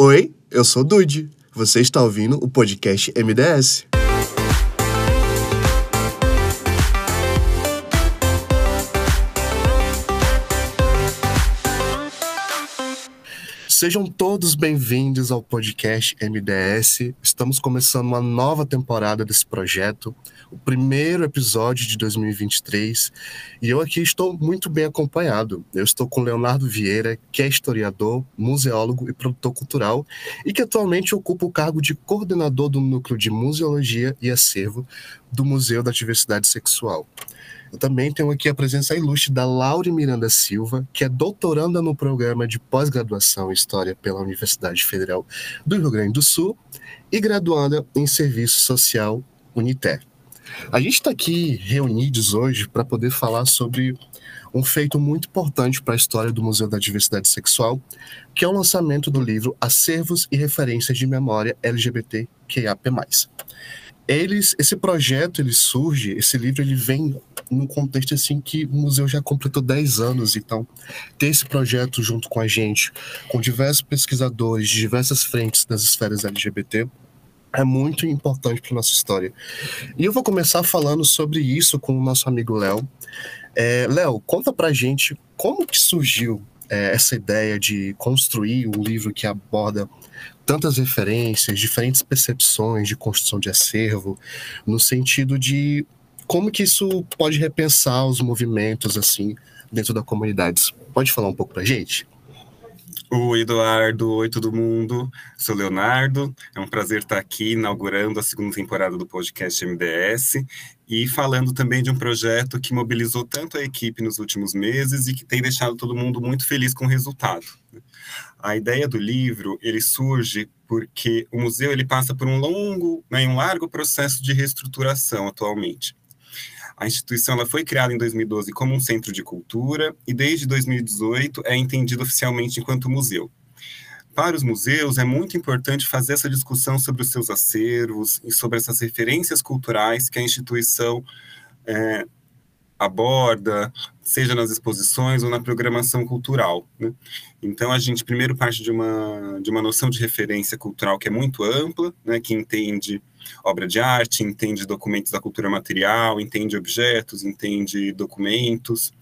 Oi, eu sou Dude. Você está ouvindo o podcast MDS. Sejam todos bem-vindos ao podcast MDS. Estamos começando uma nova temporada desse projeto, o primeiro episódio de 2023, e eu aqui estou muito bem acompanhado. Eu estou com Leonardo Vieira, que é historiador, museólogo e produtor cultural, e que atualmente ocupa o cargo de coordenador do Núcleo de Museologia e Acervo do Museu da Diversidade Sexual. Eu também tenho aqui a presença ilustre da Laure Miranda Silva, que é doutoranda no programa de pós-graduação em História pela Universidade Federal do Rio Grande do Sul e graduanda em Serviço Social Uniter. A gente está aqui reunidos hoje para poder falar sobre um feito muito importante para a história do Museu da Diversidade Sexual, que é o lançamento do livro Acervos e Referências de Memória LGBTQIAP+. Eles, esse projeto ele surge, esse livro ele vem num contexto assim que o museu já completou 10 anos, então ter esse projeto junto com a gente, com diversos pesquisadores de diversas frentes das esferas LGBT, é muito importante para nossa história. E eu vou começar falando sobre isso com o nosso amigo Léo. É, Léo, conta pra gente como que surgiu é, essa ideia de construir um livro que aborda tantas referências, diferentes percepções de construção de acervo, no sentido de como que isso pode repensar os movimentos assim dentro da comunidade. Pode falar um pouco para gente? Oi, Eduardo. Oi, todo mundo. Sou Leonardo. É um prazer estar aqui inaugurando a segunda temporada do podcast MDS e falando também de um projeto que mobilizou tanto a equipe nos últimos meses e que tem deixado todo mundo muito feliz com o resultado. A ideia do livro ele surge porque o museu ele passa por um longo, né, um largo processo de reestruturação atualmente. A instituição ela foi criada em 2012 como um centro de cultura e desde 2018 é entendida oficialmente enquanto museu. Para os museus é muito importante fazer essa discussão sobre os seus acervos e sobre essas referências culturais que a instituição é, aborda, seja nas exposições ou na programação cultural. Né? Então, a gente primeiro parte de uma, de uma noção de referência cultural que é muito ampla, né, que entende obra de arte, entende documentos da cultura material, entende objetos, entende documentos,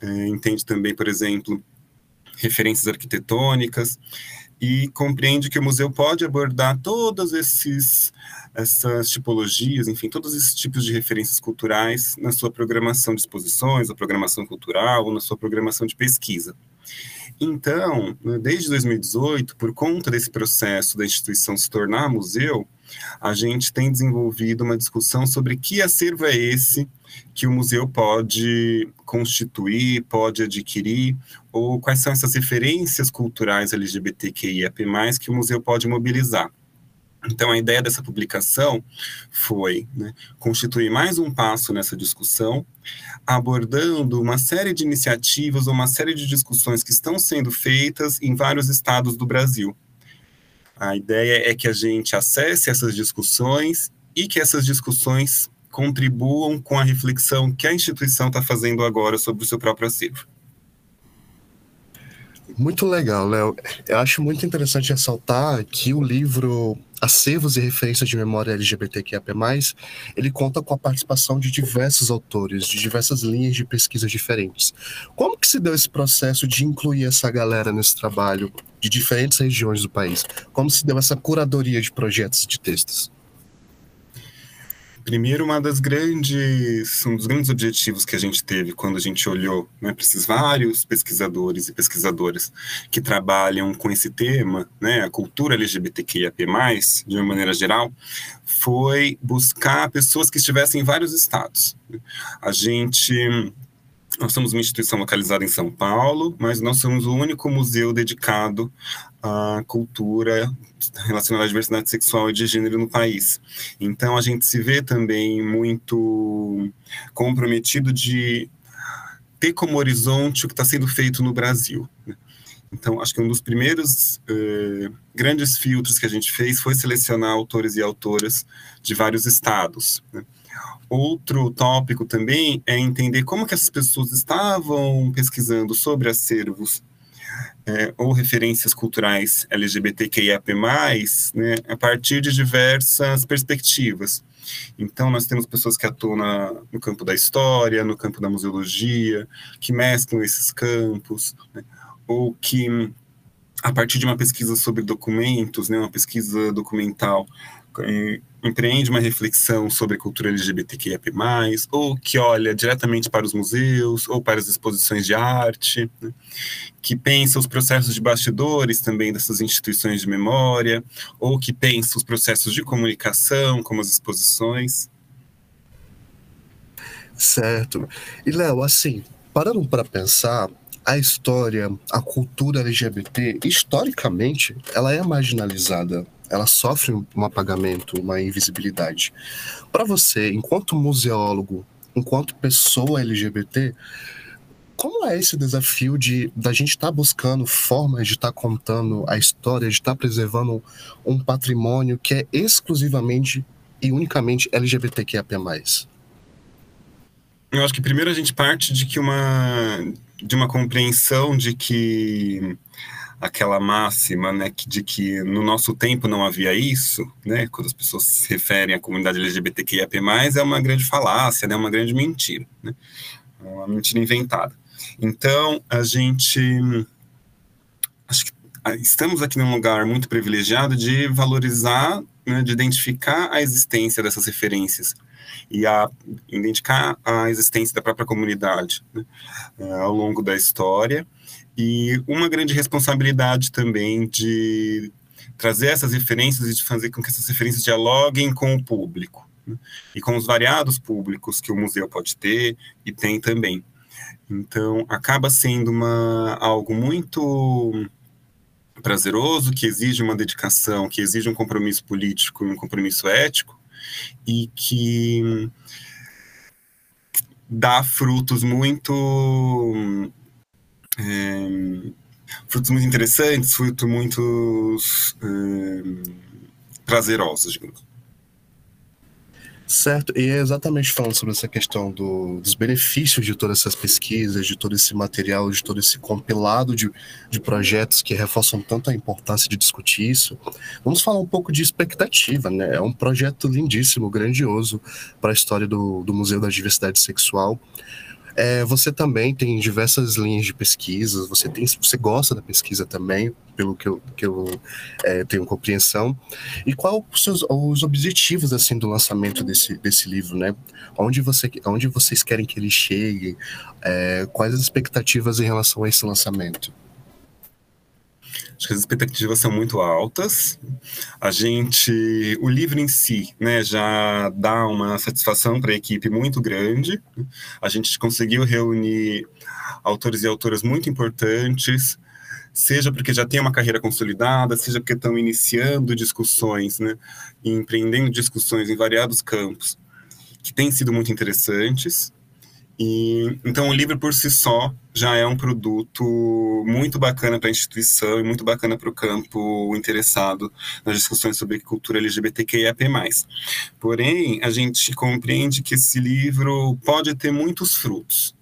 é, entende também, por exemplo, referências arquitetônicas, e compreende que o museu pode abordar todas esses, essas tipologias, enfim, todos esses tipos de referências culturais na sua programação de exposições, na programação cultural ou na sua programação de pesquisa. Então, desde 2018, por conta desse processo da instituição se tornar museu, a gente tem desenvolvido uma discussão sobre que acervo é esse que o museu pode constituir, pode adquirir, ou quais são essas referências culturais LGBTQIAP+, que o museu pode mobilizar. Então, a ideia dessa publicação foi né, constituir mais um passo nessa discussão, abordando uma série de iniciativas ou uma série de discussões que estão sendo feitas em vários estados do Brasil. A ideia é que a gente acesse essas discussões e que essas discussões contribuam com a reflexão que a instituição está fazendo agora sobre o seu próprio acervo. Muito legal, Léo. Eu acho muito interessante ressaltar que o livro Acervos e Referências de Memória LGBTQIA+, ele conta com a participação de diversos autores, de diversas linhas de pesquisa diferentes. Como que se deu esse processo de incluir essa galera nesse trabalho de diferentes regiões do país? Como se deu essa curadoria de projetos de textos? Primeiro, uma das grandes, um dos grandes objetivos que a gente teve quando a gente olhou né, para esses vários pesquisadores e pesquisadoras que trabalham com esse tema, né, a cultura LGBTQIAP+, de uma maneira geral, foi buscar pessoas que estivessem em vários estados. A gente nós somos uma instituição localizada em São Paulo, mas nós somos o único museu dedicado à cultura relacionada à diversidade sexual e de gênero no país. Então, a gente se vê também muito comprometido de ter como horizonte o que está sendo feito no Brasil. Né? Então, acho que um dos primeiros eh, grandes filtros que a gente fez foi selecionar autores e autoras de vários estados. Né? Outro tópico também é entender como que essas pessoas estavam pesquisando sobre acervos é, ou referências culturais LGBTQIAP+, né, a partir de diversas perspectivas. Então, nós temos pessoas que atuam na, no campo da história, no campo da museologia, que mesclam esses campos, né, ou que, a partir de uma pesquisa sobre documentos, né, uma pesquisa documental, empreende uma reflexão sobre a cultura LGBTQIA+, ou que olha diretamente para os museus, ou para as exposições de arte, né? que pensa os processos de bastidores também dessas instituições de memória, ou que pensa os processos de comunicação, como as exposições. Certo. E, Léo, assim, parando para pensar, a história, a cultura LGBT, historicamente, ela é marginalizada ela sofre um apagamento, uma invisibilidade. Para você, enquanto museólogo, enquanto pessoa LGBT, como é esse desafio de da gente estar tá buscando formas de estar tá contando a história, de estar tá preservando um patrimônio que é exclusivamente e unicamente LGBTQIA+. Eu acho que primeiro a gente parte de que uma de uma compreensão de que aquela máxima, né, de que no nosso tempo não havia isso, né, quando as pessoas se referem à comunidade LGBTQIA+, é uma grande falácia, né, uma grande mentira, né, uma mentira inventada. Então, a gente, acho que ah, estamos aqui num lugar muito privilegiado de valorizar, né, de identificar a existência dessas referências e a identificar a existência da própria comunidade né, ao longo da história e uma grande responsabilidade também de trazer essas referências e de fazer com que essas referências dialoguem com o público né? e com os variados públicos que o museu pode ter e tem também. Então, acaba sendo uma, algo muito prazeroso, que exige uma dedicação, que exige um compromisso político e um compromisso ético, e que dá frutos muito é, frutos muito interessantes, frutos muito é, prazerosos, digamos. Certo, e é exatamente falando sobre essa questão do, dos benefícios de todas essas pesquisas, de todo esse material, de todo esse compilado de, de projetos que reforçam tanto a importância de discutir isso. Vamos falar um pouco de expectativa, né? É um projeto lindíssimo, grandioso para a história do, do Museu da Diversidade Sexual. É, você também tem diversas linhas de pesquisas, você, tem, você gosta da pesquisa também, pelo que eu, que eu é, tenho compreensão. E quais os, os objetivos assim, do lançamento desse, desse livro, né? Onde, você, onde vocês querem que ele chegue? É, quais as expectativas em relação a esse lançamento? Acho que as expectativas são muito altas. A gente, o livro em si, né, já dá uma satisfação para a equipe muito grande. A gente conseguiu reunir autores e autoras muito importantes, seja porque já tem uma carreira consolidada, seja porque estão iniciando discussões, né, empreendendo discussões em variados campos, que têm sido muito interessantes. E, então, o livro por si só já é um produto muito bacana para a instituição e muito bacana para o campo interessado nas discussões sobre cultura LGBTQIAP+. Porém, a gente compreende que esse livro pode ter muitos frutos.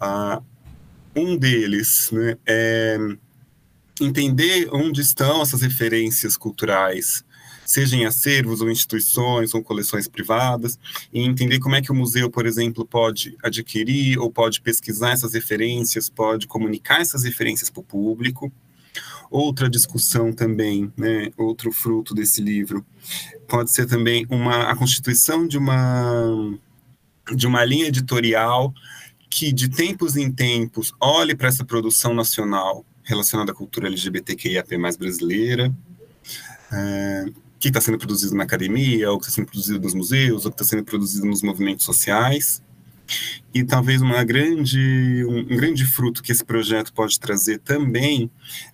Uh, um deles né, é entender onde estão essas referências culturais seja em acervos ou instituições ou coleções privadas, e entender como é que o museu, por exemplo, pode adquirir ou pode pesquisar essas referências, pode comunicar essas referências para o público. Outra discussão também, né, outro fruto desse livro, pode ser também uma, a constituição de uma, de uma linha editorial que, de tempos em tempos, olhe para essa produção nacional relacionada à cultura LGBTQIAP+, brasileira, é, que está sendo produzido na academia, ou que está sendo produzido nos museus, ou que está sendo produzido nos movimentos sociais. E talvez uma grande, um, grande fruto que esse projeto pode trazer também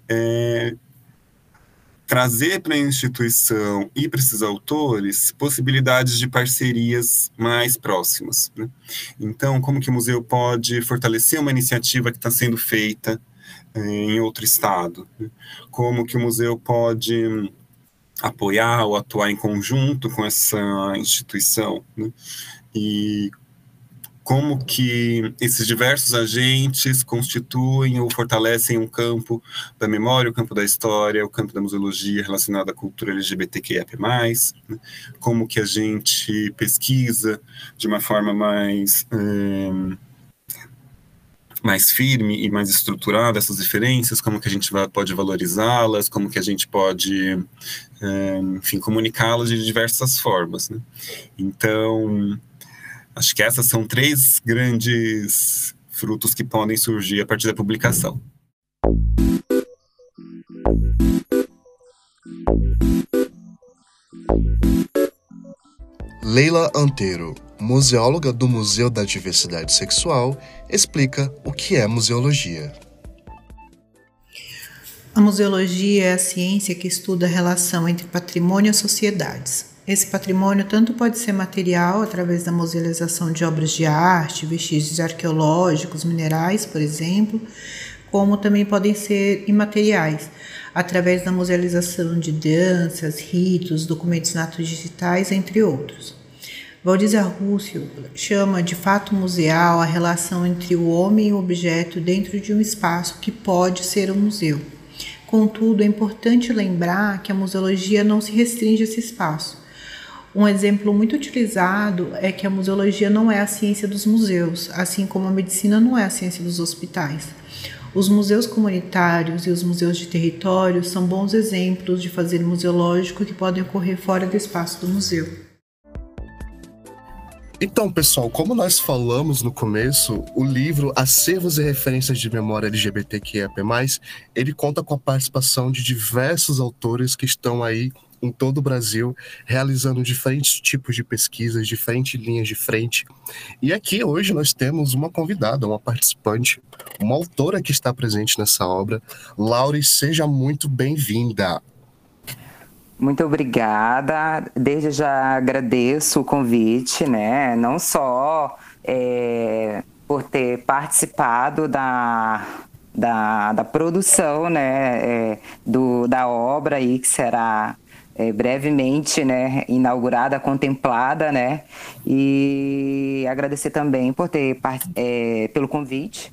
é trazer para a instituição e para esses autores possibilidades de parcerias mais próximas. Né? Então, como que o museu pode fortalecer uma iniciativa que está sendo feita é, em outro estado? Né? Como que o museu pode apoiar ou atuar em conjunto com essa instituição. Né? E como que esses diversos agentes constituem ou fortalecem um campo da memória, o campo da história, o campo da museologia relacionado à cultura LGBTQIA+, né? como que a gente pesquisa de uma forma mais... Um, mais firme e mais estruturada essas diferenças, como que a gente vai, pode valorizá-las, como que a gente pode, é, enfim, comunicá-las de diversas formas. Né? Então, acho que essas são três grandes frutos que podem surgir a partir da publicação. Leila Anteiro, museóloga do Museu da Diversidade Sexual, explica o que é museologia. A museologia é a ciência que estuda a relação entre patrimônio e sociedades. Esse patrimônio tanto pode ser material, através da musealização de obras de arte, vestígios arqueológicos, minerais, por exemplo, como também podem ser imateriais, através da musealização de danças, ritos, documentos natos digitais, entre outros. Valdizia Rússio chama de fato museal a relação entre o homem e o objeto dentro de um espaço que pode ser um museu. Contudo, é importante lembrar que a museologia não se restringe a esse espaço. Um exemplo muito utilizado é que a museologia não é a ciência dos museus, assim como a medicina não é a ciência dos hospitais. Os museus comunitários e os museus de território são bons exemplos de fazer museológico que podem ocorrer fora do espaço do museu. Então, pessoal, como nós falamos no começo, o livro Acervos e Referências de Memória LGBTQIAP+, ele conta com a participação de diversos autores que estão aí em todo o Brasil, realizando diferentes tipos de pesquisas, diferentes linhas de frente. E aqui hoje nós temos uma convidada, uma participante, uma autora que está presente nessa obra. Laure, seja muito bem-vinda. Muito obrigada. Desde já agradeço o convite, né? Não só é, por ter participado da, da, da produção, né? É, do, da obra aí que será é, brevemente, né? Inaugurada, contemplada, né? E agradecer também por ter é, pelo convite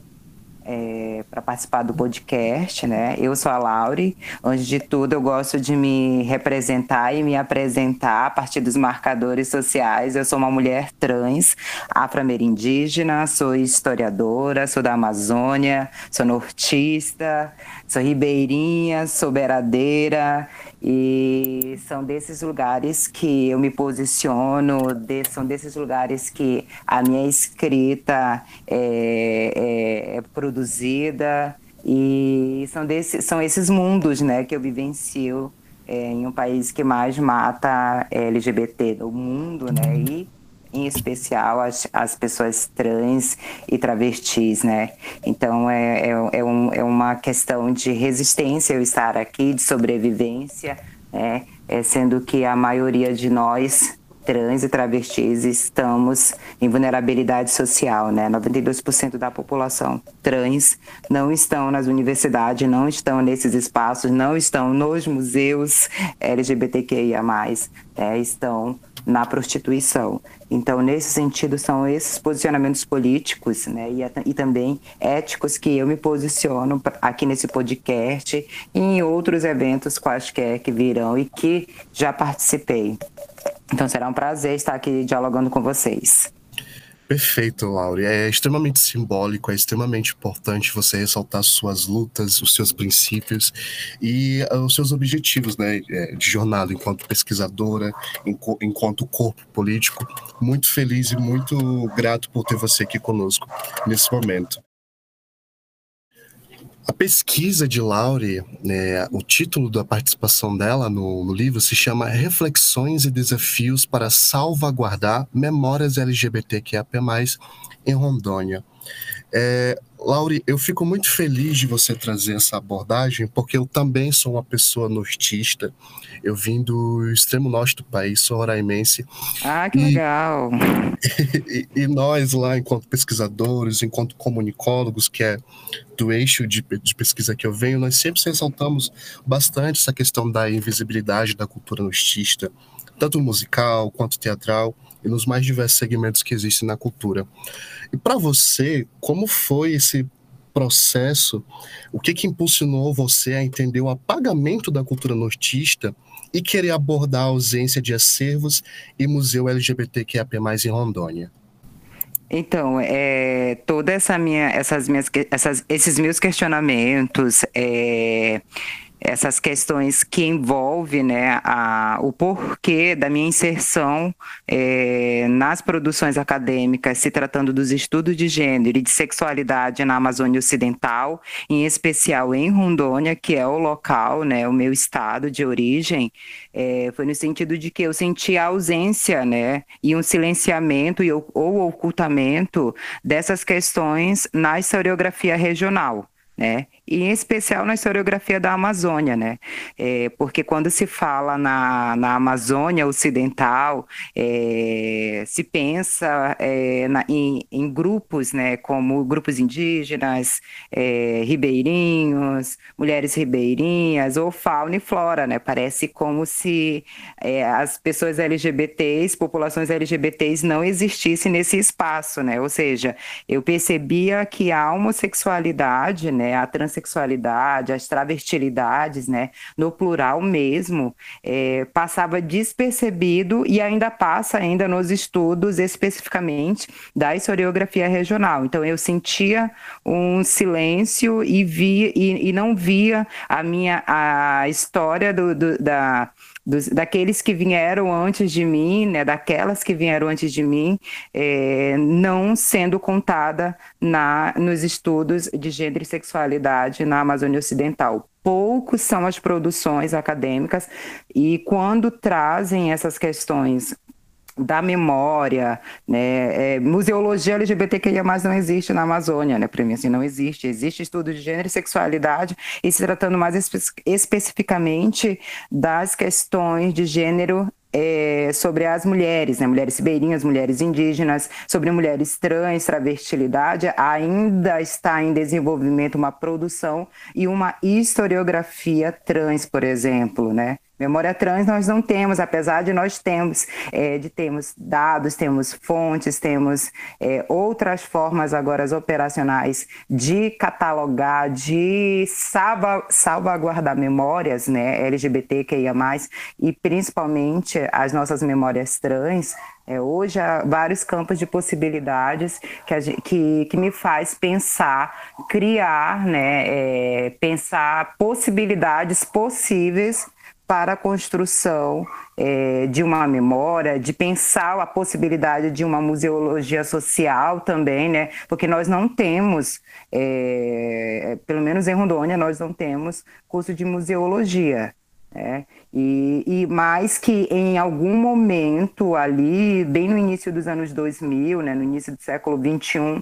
é, para participar do podcast, né? Eu sou a Laure. Antes de tudo, eu gosto de me representar e me apresentar a partir dos marcadores sociais. Eu sou uma mulher trans, afro-amerindígena, sou historiadora, sou da Amazônia, sou nortista, sou ribeirinha, sou beiradeira e são desses lugares que eu me posiciono, de, são desses lugares que a minha escrita é, é, é produzida e são, desse, são esses mundos né, que eu vivencio é, em um país que mais mata LGBT no mundo, né? E em especial as, as pessoas trans e travestis, né? Então é, é, é, um, é uma questão de resistência eu estar aqui, de sobrevivência, né? É, sendo que a maioria de nós trans e travestis estamos em vulnerabilidade social, né? 92% da população trans não estão nas universidades, não estão nesses espaços, não estão nos museus LGBTQIA+, né? estão na prostituição. Então, nesse sentido, são esses posicionamentos políticos né, e, e também éticos que eu me posiciono aqui nesse podcast e em outros eventos quaisquer que virão e que já participei. Então, será um prazer estar aqui dialogando com vocês. Perfeito, Laure. É extremamente simbólico, é extremamente importante você ressaltar suas lutas, os seus princípios e uh, os seus objetivos né, é, de jornada enquanto pesquisadora, enquanto corpo político. Muito feliz e muito grato por ter você aqui conosco nesse momento. A pesquisa de Laure, né, o título da participação dela no, no, livro se chama Reflexões e Desafios para Salvaguardar Memórias LGBTQIA+, em Rondônia. É, Lauri, eu fico muito feliz de você trazer essa abordagem, porque eu também sou uma pessoa nortista. Eu vim do extremo norte do país, sou roraimense. Ah, que e, legal! E, e, nós lá, enquanto pesquisadores, enquanto comunicólogos, que é do eixo de, de pesquisa que eu venho, nós sempre ressaltamos bastante essa questão da invisibilidade da cultura nortista, tanto musical quanto teatral e nos mais diversos segmentos que existem na cultura. E para você, como foi esse processo? O que que impulsionou você a entender o apagamento da cultura nortista e querer abordar a ausência de acervos e museu LGBTQIA+ em Rondônia? Então, é, toda essa minha, essas minhas, essas, esses meus questionamentos, é, essas questões que envolvem né, a, o porquê da minha inserção é, nas produções acadêmicas, se tratando dos estudos de gênero e de sexualidade na Amazônia Ocidental, em especial em Rondônia, que é o local, né, o meu estado de origem, é, foi no sentido de que eu senti a ausência né, e um silenciamento e, ou, ou ocultamento dessas questões na historiografia regional. Né? E em especial na historiografia da Amazônia, né? É, porque quando se fala na, na Amazônia Ocidental, é, se pensa é, na, em, em, grupos, né, como grupos indígenas, é, ribeirinhos, mulheres ribeirinhas, ou fauna e flora, né? Parece como se é, as pessoas LGBTs, populações LGBTs não existissem nesse espaço, né? Ou seja, eu percebia que a homossexualidade, né, a trans transexualidade, as travestilidades, né, no plural mesmo, é, passava despercebido e ainda passa ainda nos estudos especificamente da historiografia regional. Então eu sentia um silêncio e via e, e não via a minha a história do, do da dos, daqueles que vieram antes de mim, né, daquelas que vieram antes de mim, é, não sendo contada na, nos estudos de gênero e sexualidade na Amazônia Ocidental. Poucos são as produções acadêmicas e quando trazem essas questões da memória, né? É, museologia LGBTQIA+, não existe na Amazônia, né? Para mim, assim, não existe. Existe estudo de gênero e sexualidade e se tratando mais espe especificamente das questões de gênero é, sobre as mulheres, né, mulheres ribeirinhas, mulheres indígenas, sobre mulheres trans, travestilidade, ainda está em desenvolvimento uma produção e uma historiografia trans, por exemplo, né? Memória trans nós não temos, apesar de nós termos, é, de termos dados, temos fontes, temos é, outras formas agora operacionais de catalogar, de salva, salvaguardar memórias né, LGBTQIA+, e principalmente as nossas memórias trans, é, hoje há vários campos de possibilidades que, gente, que, que me faz pensar, criar, né, é, pensar possibilidades possíveis para a construção é, de uma memória, de pensar a possibilidade de uma museologia social também, né? Porque nós não temos, é, pelo menos em Rondônia, nós não temos curso de museologia. Né? E, e mais que em algum momento ali, bem no início dos anos 2000, né, no início do século 21,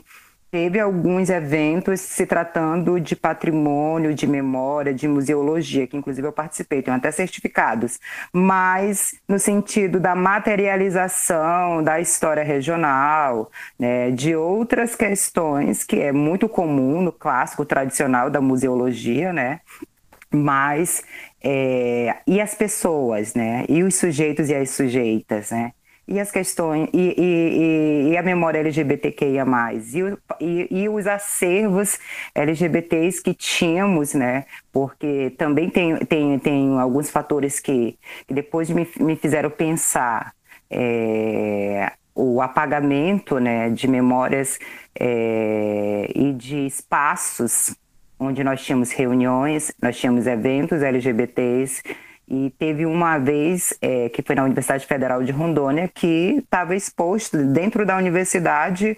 Teve alguns eventos se tratando de patrimônio, de memória, de museologia, que inclusive eu participei, tenho até certificados, mas no sentido da materialização da história regional, né, de outras questões que é muito comum no clássico tradicional da museologia, né, mas é, e as pessoas, né, e os sujeitos e as sujeitas, né, e as questões e, e, e, a memória LGBTQIA+, e, e, e os acervos LGBTs que tínhamos, né? Porque também tem, tem, tem alguns fatores que, que depois me, me fizeram pensar é, o apagamento né, de memórias é, e de espaços onde nós tínhamos reuniões, nós tínhamos eventos LGBTs, e teve uma vez, é, que foi na Universidade Federal de Rondônia, que estava exposto dentro da universidade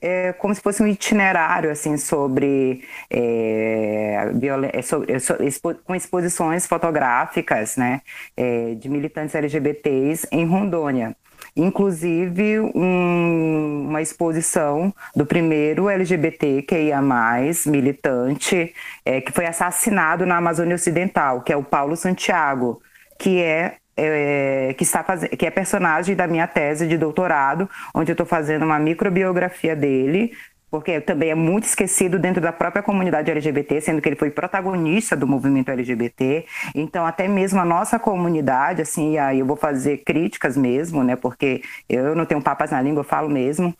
é, como se fosse um itinerário assim sobre, é, é sobre, é, expo, com exposições fotográficas né, é, de militantes LGBTs em Rondônia inclusive um, uma exposição do primeiro LGBT que ia mais militante é, que foi assassinado na Amazônia Ocidental, que é o Paulo Santiago, que é é, que, está faz... que é personagem da minha tese de doutorado, onde eu estou fazendo uma microbiografia dele, porque também é muito esquecido dentro da própria comunidade LGBT, sendo que ele foi protagonista do movimento LGBT. Então, até mesmo a nossa comunidade, assim, aí eu vou fazer críticas mesmo, né? Porque eu não tenho papas na língua, eu falo mesmo.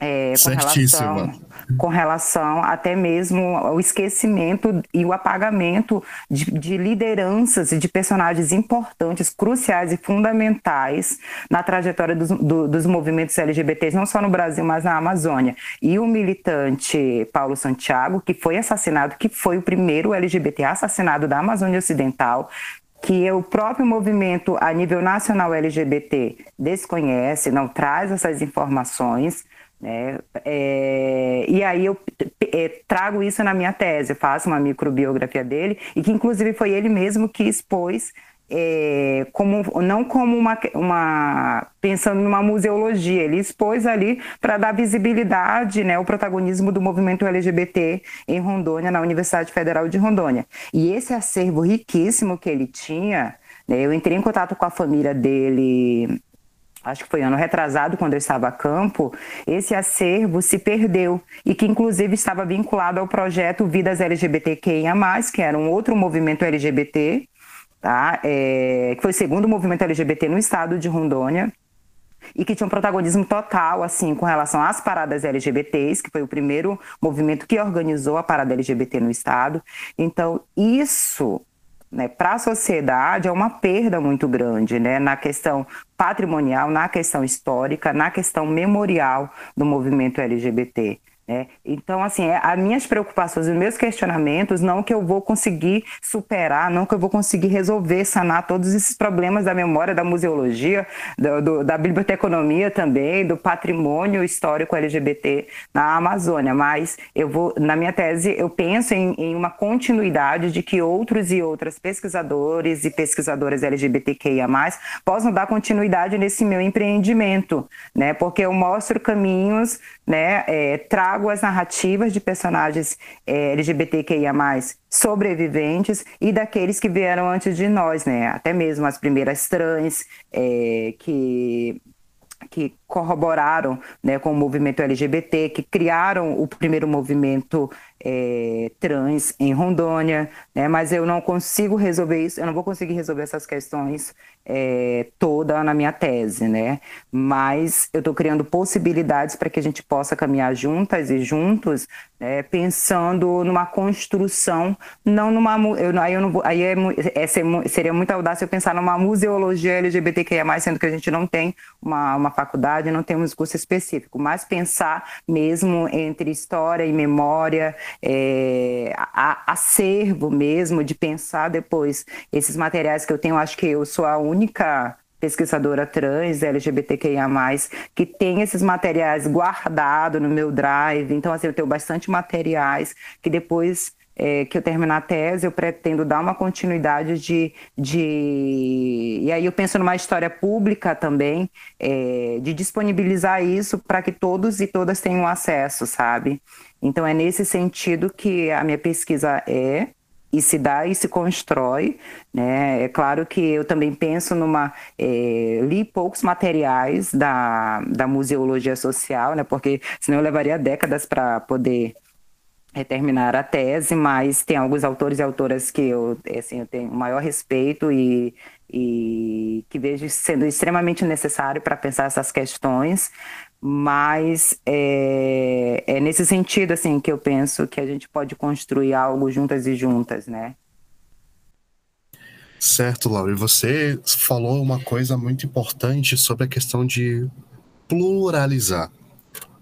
É, com, relação, com relação até mesmo ao esquecimento e o apagamento de, de, lideranças e de personagens importantes, cruciais e fundamentais na trajetória dos, do, dos movimentos LGBTs, não só no Brasil, mas na Amazônia. E o militante Paulo Santiago, que foi assassinado, que foi o primeiro LGBT assassinado da Amazônia Ocidental, que o próprio movimento a nível nacional LGBT desconhece, não traz essas informações. Né? É, e aí eu é, trago isso na minha tese, faço uma microbiografia dele, e que inclusive foi ele mesmo que expôs é, como, não como uma, uma pensando numa museologia, ele expôs ali para dar visibilidade, né, o protagonismo do movimento LGBT em Rondônia, na Universidade Federal de Rondônia. E esse acervo riquíssimo que ele tinha, né, eu entrei em contato com a família dele acho que foi ano retrasado, quando eu estava a campo, esse acervo se perdeu e que inclusive estava vinculado ao projeto Vidas LGBTQIA+, que era um outro movimento LGBT, tá? É, que foi o segundo movimento LGBT no estado de Rondônia, e que tinha um protagonismo total, assim, com relação às paradas LGBTs, que foi o primeiro movimento que organizou a parada LGBT no Estado. Então, isso né, para a sociedade é uma perda muito grande, né, na questão patrimonial, na questão histórica, na questão memorial do movimento LGBT. Né? Então, assim, é, as minhas preocupações, os meus questionamentos, não que eu vou conseguir superar, não que eu vou conseguir resolver, sanar todos esses problemas da memória, da museologia, do, do, da biblioteconomia também, do patrimônio histórico LGBT na Amazônia, mas eu vou, na minha tese, eu penso em, em uma continuidade de que outros e outras pesquisadores e pesquisadoras LGBTQIA+, possam dar continuidade nesse meu empreendimento, né? Porque eu mostro caminhos, né? É, trago trago as narrativas de personagens é, LGBTQIA+, sobreviventes e daqueles que vieram antes de nós, né? Até mesmo as primeiras trans, é, que que corroboraram né, com o movimento LGBT, que criaram o primeiro movimento é, trans em Rondônia, né, mas eu não consigo resolver isso, eu não vou conseguir resolver essas questões é, toda na minha tese, né? Mas eu estou criando possibilidades para que a gente possa caminhar juntas e juntos, né, pensando numa construção, não numa. Eu, aí eu não aí é, é, seria muito audácia eu pensar numa museologia LGBTQIA, sendo que a gente não tem uma, uma faculdade, não temos curso específico, mas pensar mesmo entre história e memória, é, a, acervo mesmo, de pensar depois esses materiais que eu tenho, acho que eu sou a única pesquisadora trans LGBTQIA+, que tem esses materiais guardados no meu drive. Então, assim, eu tenho bastante materiais que depois é, que eu terminar a tese, eu pretendo dar uma continuidade de... de... E aí eu penso numa história pública também, é, de disponibilizar isso para que todos e todas tenham acesso, sabe? Então, é nesse sentido que a minha pesquisa é, e se dá e se constrói. Né? É claro que eu também penso numa. É, li poucos materiais da, da museologia social, né? porque senão eu levaria décadas para poder é, terminar a tese, mas tem alguns autores e autoras que eu, assim, eu tenho maior respeito e, e que vejo sendo extremamente necessário para pensar essas questões mas é, é, nesse sentido assim que eu penso que a gente pode construir algo juntas e juntas, né? Certo, Laura. Você falou uma coisa muito importante sobre a questão de pluralizar,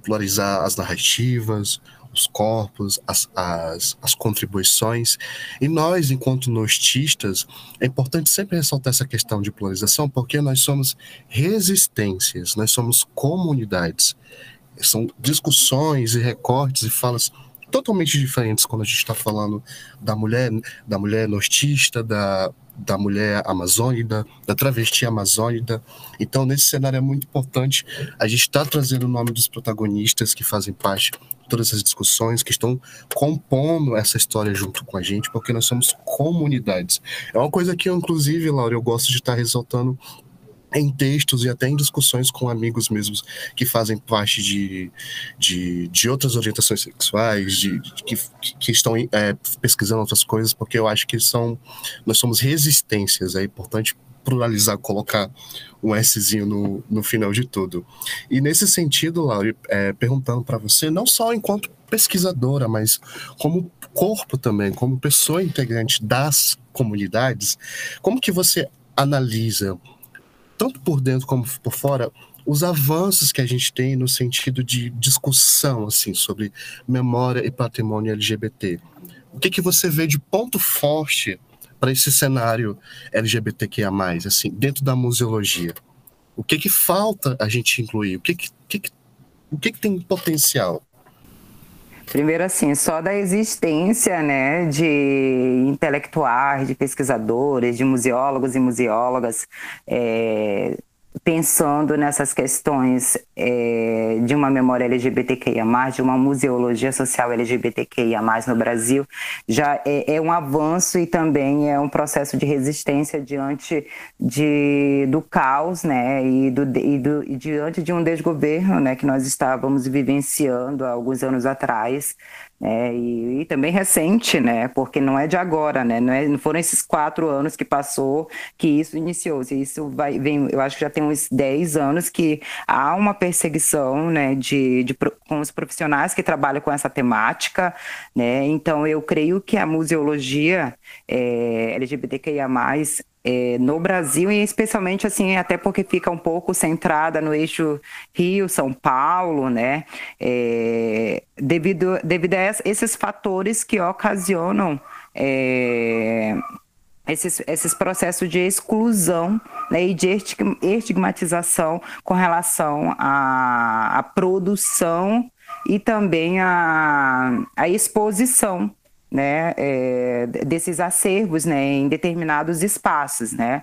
pluralizar as narrativas, os corpos, as, as, as contribuições. E nós, enquanto nostistas, é importante sempre ressaltar essa questão de polarização, porque nós somos resistências, nós somos comunidades. São discussões e recortes e falas totalmente diferentes quando a gente está falando da mulher, da mulher nostista, da, da mulher amazônica, da travesti amazônica. Então, nesse cenário é muito importante a gente estar tá trazendo o nome dos protagonistas que fazem parte todas essas discussões, que estão compondo essa história junto com a gente, porque nós somos comunidades. É uma coisa que, inclusive, Laura, eu gosto de estar ressaltando em textos e até em discussões com amigos mesmos que fazem parte de, de, de outras orientações sexuais, de, de que, que estão é, pesquisando outras coisas, porque eu acho que são nós somos resistências, é importante pluralizar, colocar um Szinho no, no final de tudo. E nesse sentido, Laura, é, perguntando para você, não só enquanto pesquisadora, mas como corpo também, como pessoa integrante das comunidades, como que você analisa tanto por dentro como por fora, os avanços que a gente tem no sentido de discussão assim sobre memória e patrimônio LGBT. O que que você vê de ponto forte para esse cenário LGBTQIA+, assim, dentro da museologia? O que que falta a gente incluir? O que que, que, o que que tem potencial? Primeiro, assim, só da existência né, de intelectuais, de pesquisadores, de museólogos e museólogas, é, pensando nessas questões é, de uma memória LGBTQIA+, de uma museologia social LGBTQIA+, no Brasil, já é, é, um avanço e também é um processo de resistência diante de, do caos, né, e, do, e, do, e diante de um desgoverno, né, que nós estávamos vivenciando há alguns anos atrás, é, e, e, também recente, né? Porque não é de agora, né? Não, é, não foram esses quatro anos que passou que isso iniciou. Isso vai, vem, eu acho que já tem uns dez anos que há uma perseguição, né? De, de com os profissionais que trabalham com essa temática, né? Então eu creio que a museologia é, LGBTQIA+, é, no Brasil e especialmente assim até porque fica um pouco centrada no eixo Rio São Paulo né? É, devido devido a esses fatores que ocasionam é, esses, esses processos de exclusão né, e de estigmatização com relação à, à produção e também à, à exposição né, é, desses acervos né, em determinados espaços, né?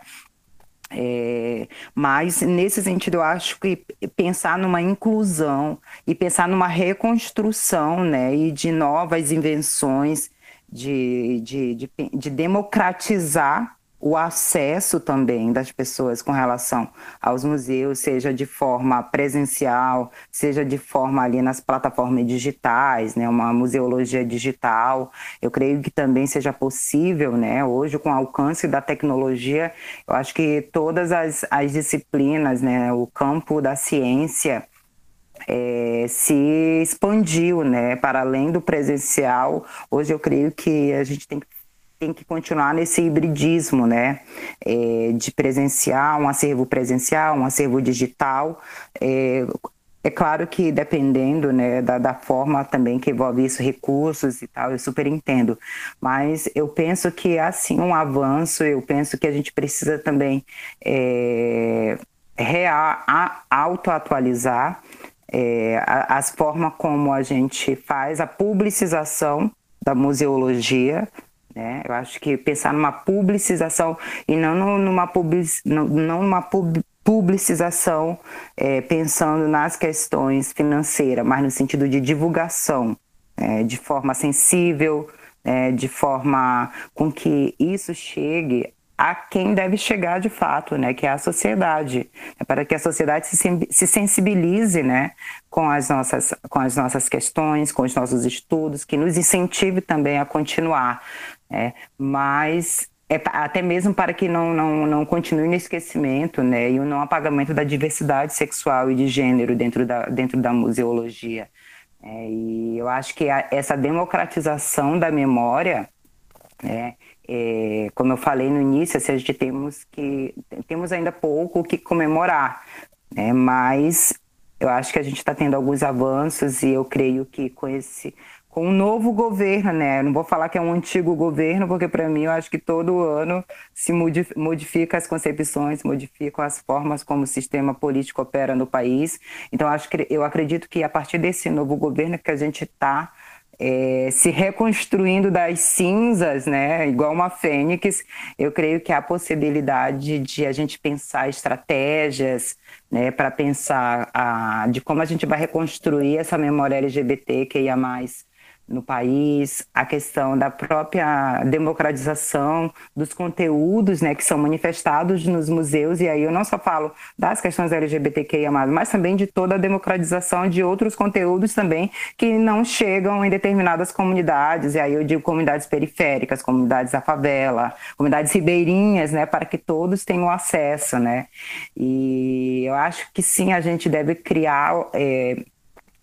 É, mas nesse sentido eu acho que pensar numa inclusão e pensar numa reconstrução né, e de novas invenções de, de, de, de democratizar o acesso também das pessoas com relação aos museus, seja de forma presencial, seja de forma ali nas plataformas digitais, né, uma museologia digital. Eu creio que também seja possível, né, hoje com o alcance da tecnologia, eu acho que todas as, as disciplinas, né, o campo da ciência, é, se expandiu, né, para além do presencial. Hoje eu creio que a gente tem que tem que continuar nesse hibridismo, né? É, de presencial, um acervo presencial, um acervo digital. É, é claro que dependendo né, da, da, forma também que envolve isso, recursos e tal, eu super entendo. Mas eu penso que há sim um avanço, eu penso que a gente precisa também é, auto-atualizar é, as formas como a gente faz a publicização da museologia, né? Eu acho que pensar numa publicização e não numa, public, não, numa publicização é, pensando nas questões financeiras, mas no sentido de divulgação, é, de forma sensível, é, de forma com que isso chegue a quem deve chegar de fato, né, que é a sociedade, é para que a sociedade se, se sensibilize, né, com as nossas com as nossas questões, com os nossos estudos, que nos incentive também a continuar, é, mas é, até mesmo para que não, não, não continue no esquecimento né, e o não apagamento da diversidade sexual e de gênero dentro da, dentro da museologia. É, e eu acho que a, essa democratização da memória, né, é, como eu falei no início, assim, a gente temos que temos ainda pouco o que comemorar, né, mas eu acho que a gente está tendo alguns avanços e eu creio que com esse com um novo governo, né? Não vou falar que é um antigo governo, porque para mim eu acho que todo ano se modifica as concepções, modificam as formas como o sistema político opera no país. Então acho que eu acredito que a partir desse novo governo que a gente está é, se reconstruindo das cinzas, né, igual uma fênix, eu creio que há a possibilidade de a gente pensar estratégias, né, para pensar a, de como a gente vai reconstruir essa memória LGBT que ia mais no país, a questão da própria democratização dos conteúdos né, que são manifestados nos museus, e aí eu não só falo das questões LGBTQIA, mas também de toda a democratização de outros conteúdos também que não chegam em determinadas comunidades, e aí eu digo comunidades periféricas, comunidades da favela, comunidades ribeirinhas, né, para que todos tenham acesso, né, e eu acho que sim, a gente deve criar é,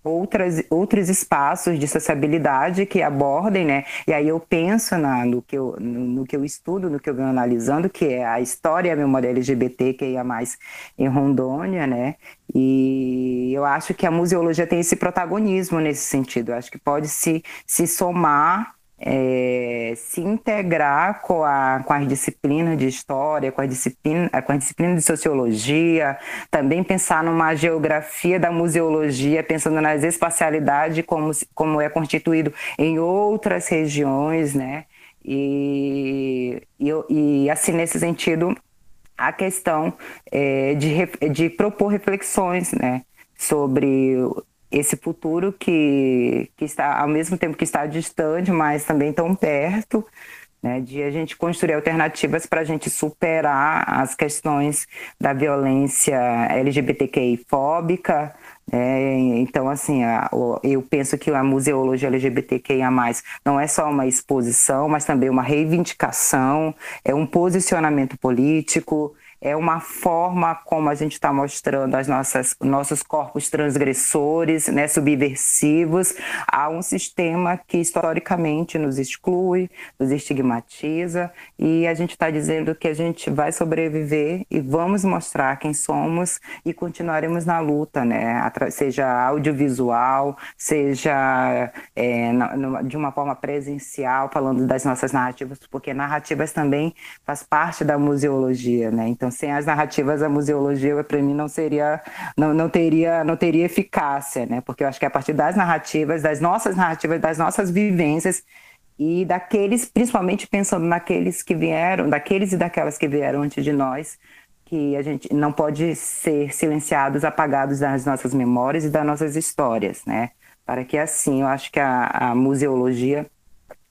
outras, outros espaços de sociabilidade que abordem, né? E aí eu penso na, no, que eu, no, no, que eu estudo, no que eu venho analisando, que é a história e a memória LGBT, que ia mais em Rondônia, né? E eu acho que a museologia tem esse protagonismo nesse sentido. Eu acho que pode se, se somar é, se integrar com, a, com as disciplinas de história, com a, disciplina, com a disciplina de sociologia, também pensar numa geografia da museologia, pensando nas espacialidades, como, como é constituído em outras regiões, né? E, e, e assim, nesse sentido, a questão é, de, de propor reflexões, né? sobre esse futuro que, que está, ao mesmo tempo que está distante, mas também tão perto, né, de a gente construir alternativas para a gente superar as questões da violência LGBTQI fóbica. Né, então, assim, a, eu penso que a museologia LGBTQIA+, não é só uma exposição, mas também uma reivindicação, é um posicionamento político, é uma forma como a gente está mostrando as nossas nossos corpos transgressores, né, subversivos, a um sistema que historicamente nos exclui, nos estigmatiza e a gente está dizendo que a gente vai sobreviver e vamos mostrar quem somos e continuaremos na luta, né, seja audiovisual, seja é, de uma forma presencial, falando das nossas narrativas, porque narrativas também faz parte da museologia, né, então sem as narrativas, a museologia para mim não seria, não, não teria, não teria eficácia, né? Porque eu acho que é a partir das narrativas, das nossas narrativas, das nossas vivências e daqueles, principalmente pensando naqueles que vieram, daqueles e daquelas que vieram antes de nós, que a gente não pode ser silenciados, apagados das nossas memórias e das nossas histórias, né? Para que assim, eu acho que a, a museologia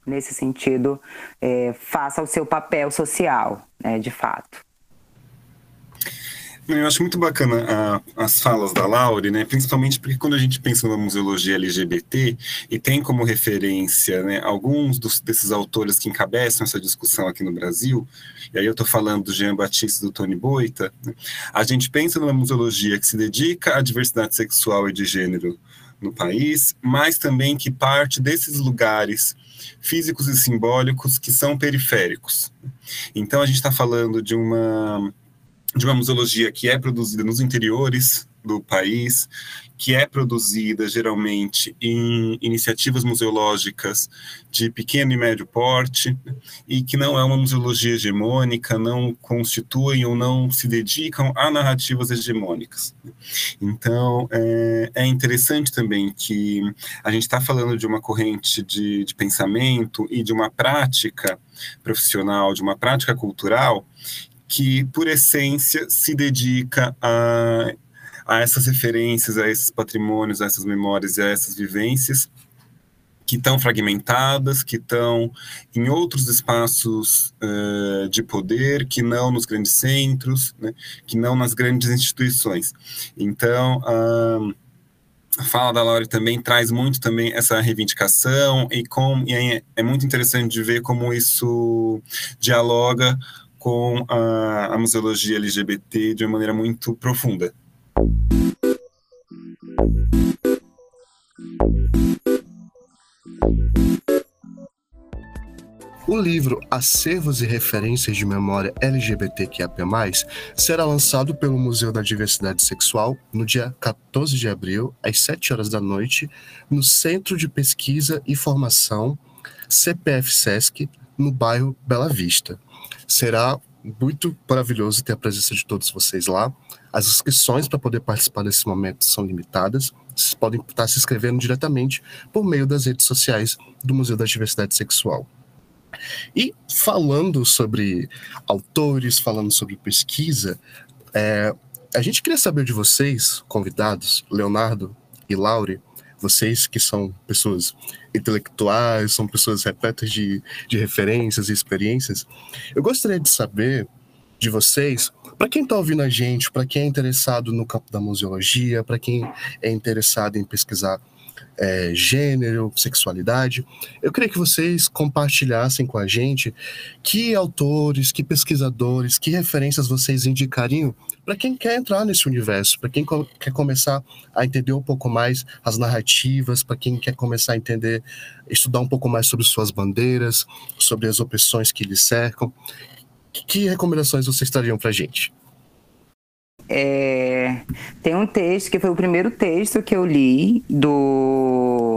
nesse sentido, é, faça o seu papel social, né, de fato. Eu acho muito bacana a, as falas da Laure, né? principalmente porque quando a gente pensa numa museologia LGBT e tem como referência né, alguns dos, desses autores que encabeçam essa discussão aqui no Brasil, e aí eu estou falando do Jean Batista e do Tony Boita, né? a gente pensa numa museologia que se dedica à diversidade sexual e de gênero no país, mas também que parte desses lugares físicos e simbólicos que são periféricos. Então a gente está falando de uma de uma museologia que é produzida nos interiores do país, que é produzida geralmente em iniciativas museológicas de pequeno e médio porte, e que não é uma museologia hegemônica, não constituem ou não se dedicam a narrativas hegemônicas. Então, é, é interessante também que a gente está falando de uma corrente de, de pensamento e de uma prática profissional, de uma prática cultural que, por essência, se dedica a, a essas referências, a esses patrimônios, a essas memórias e a essas vivências que estão fragmentadas, que estão em outros espaços uh, de poder, que não nos grandes centros, né, que não nas grandes instituições. Então, a fala da Laura também traz muito também essa reivindicação e, com, e é, é muito interessante de ver como isso dialoga com a, a museologia LGBT de uma maneira muito profunda. O livro Acervos e Referências de Memória LGBTQIA+, será lançado pelo Museu da Diversidade Sexual no dia 14 de abril, às 7 horas da noite, no Centro de Pesquisa e Formação CPF Sesc, no bairro Bela Vista. Será muito maravilhoso ter a presença de todos vocês lá. As inscrições para poder participar desse momento são limitadas. Vocês podem estar se inscrevendo diretamente por meio das redes sociais do Museu da Diversidade Sexual. E falando sobre autores, falando sobre pesquisa, é, a gente queria saber de vocês, convidados, Leonardo e Laure, vocês que são pessoas intelectuais, são pessoas repletas de, de referências e experiências, eu gostaria de saber de vocês, para quem está ouvindo a gente, para quem é interessado no campo da museologia, para quem é interessado em pesquisar é, gênero, sexualidade. Eu queria que vocês compartilhassem com a gente que autores, que pesquisadores, que referências vocês indicariam para quem quer entrar nesse universo, para quem quer começar a entender um pouco mais as narrativas, para quem quer começar a entender, estudar um pouco mais sobre suas bandeiras, sobre as opressões que lhe cercam. Que recomendações vocês trariam para a gente? É, tem um texto que foi o primeiro texto que eu li do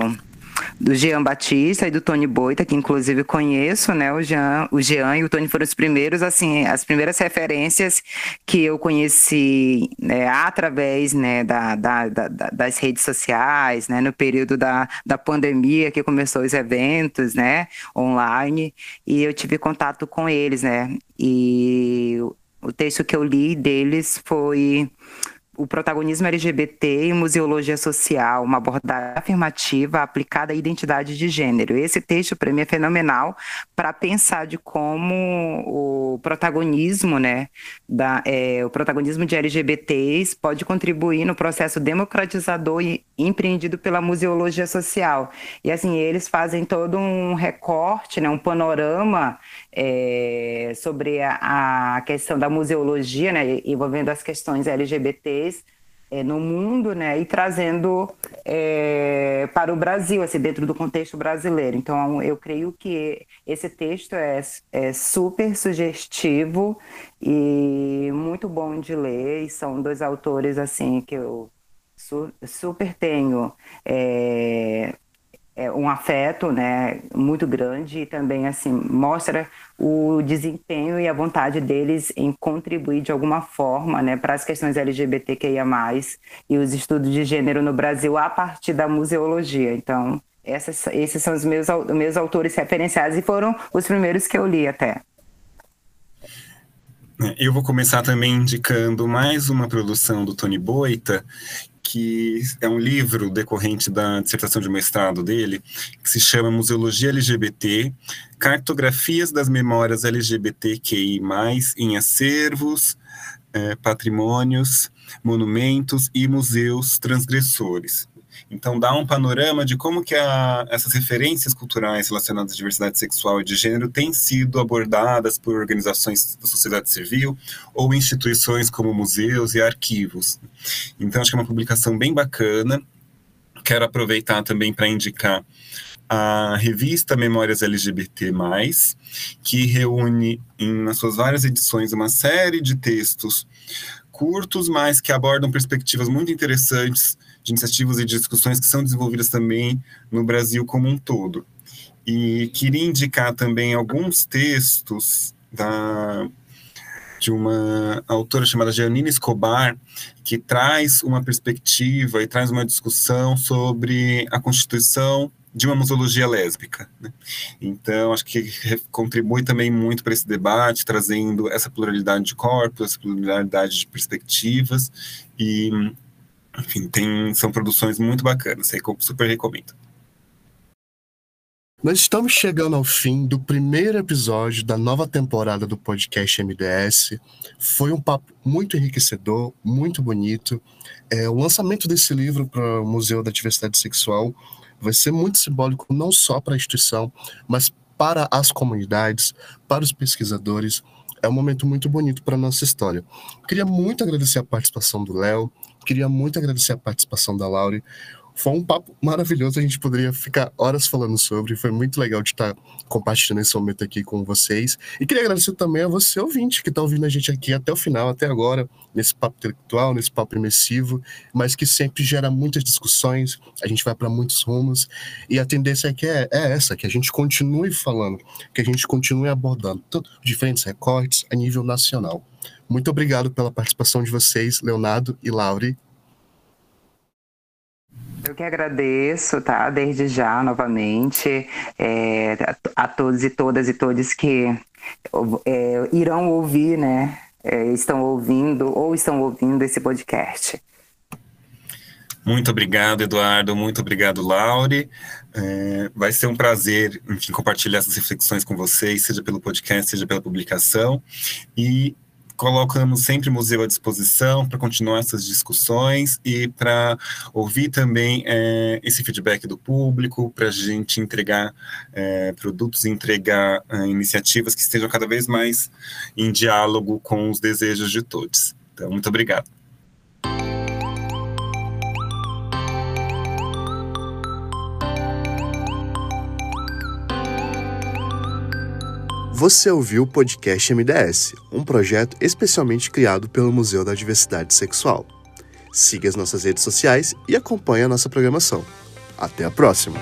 do Jean Batista e do Tony Boita, que inclusive conheço, né? O Jean, o Jean e o Tony foram os primeiros, assim, as primeiras referências que eu conheci né, através né, da, da, da, das redes sociais, né? No período da, da pandemia que começou os eventos, né? Online, e eu tive contato com eles, né? E o texto que eu li deles foi o protagonismo LGBT e museologia social, uma abordagem afirmativa aplicada à identidade de gênero. Esse texto, para mim, é fenomenal para pensar de como o protagonismo, né, da, é, o protagonismo de LGBTs pode contribuir no processo democratizador e empreendido pela museologia social. E, assim, eles fazem todo um recorte, né, um panorama é, sobre a, a, questão da museologia, né, envolvendo as questões É, no mundo, né, e trazendo é, para o Brasil, assim, dentro do contexto brasileiro. Então, eu creio que esse texto é, é super sugestivo e muito bom de ler. E são dois autores assim que eu su super tenho é, um afeto né, muito grande e também assim mostra o desempenho e a vontade deles em contribuir de alguma forma né, para as questões LGBTQIA+, e os estudos de gênero no Brasil a partir da museologia. Então, essas, esses são os meus, meus autores referenciados e foram os primeiros que eu li até. Eu vou começar também indicando mais uma produção do Tony Boita, que é um livro decorrente da dissertação de mestrado dele, que se chama Museologia LGBT, Cartografias das Memórias LGBTQI+, em acervos, eh, patrimônios, monumentos e museus transgressores. Então, dá um panorama de como que a, essas referências culturais relacionadas à diversidade sexual e de gênero têm sido abordadas por organizações da sociedade civil ou instituições como museus e arquivos. Então, acho que é uma publicação bem bacana. Quero aproveitar também para indicar a revista Memórias LGBT+, que reúne em, nas suas várias edições uma série de textos curtos, mas que abordam perspectivas muito interessantes de iniciativas e discussões que são desenvolvidas também no Brasil como um todo. E queria indicar também alguns textos da, de uma autora chamada Janine Escobar, que traz uma perspectiva e traz uma discussão sobre a constituição de uma museologia lésbica. Né? Então, acho que contribui também muito para esse debate, trazendo essa pluralidade de corpos, essa pluralidade de perspectivas, e enfim, tem, são produções muito bacanas, super recomendo. Nós estamos chegando ao fim do primeiro episódio da nova temporada do podcast MDS. Foi um papo muito enriquecedor, muito bonito. É, o lançamento desse livro para o Museu da Diversidade Sexual vai ser muito simbólico não só para a instituição, mas para as comunidades, para os pesquisadores. É um momento muito bonito para a nossa história. Queria muito agradecer a participação do Léo, Queria muito agradecer a participação da Laure. Foi um papo maravilhoso, a gente poderia ficar horas falando sobre, foi muito legal de estar compartilhando esse momento aqui com vocês. E queria agradecer também a você, ouvinte, que está ouvindo a gente aqui até o final, até agora, nesse papo intelectual, nesse papo imersivo, mas que sempre gera muitas discussões, a gente vai para muitos rumos, e a tendência aqui é, é essa, que a gente continue falando, que a gente continue abordando diferentes recortes a nível nacional. Muito obrigado pela participação de vocês, Leonardo e Laure. Eu que agradeço, tá? Desde já, novamente, é, a, a, todos e todas e todos que é, irão ouvir, né? É, estão ouvindo ou estão ouvindo esse podcast. Muito obrigado, Eduardo. Muito obrigado, Laure. É, vai ser um prazer, enfim, compartilhar essas reflexões com vocês, seja pelo podcast, seja pela publicação. E colocamos sempre o museu à disposição para continuar essas discussões e para ouvir também é, esse feedback do público, para a gente entregar é, produtos, entregar é, iniciativas que estejam cada vez mais em diálogo com os desejos de todos. Então, muito obrigado. Você ouviu o podcast MDS, um projeto especialmente criado pelo Museu da Diversidade Sexual. Siga as nossas redes sociais e acompanhe a nossa programação. Até a próxima!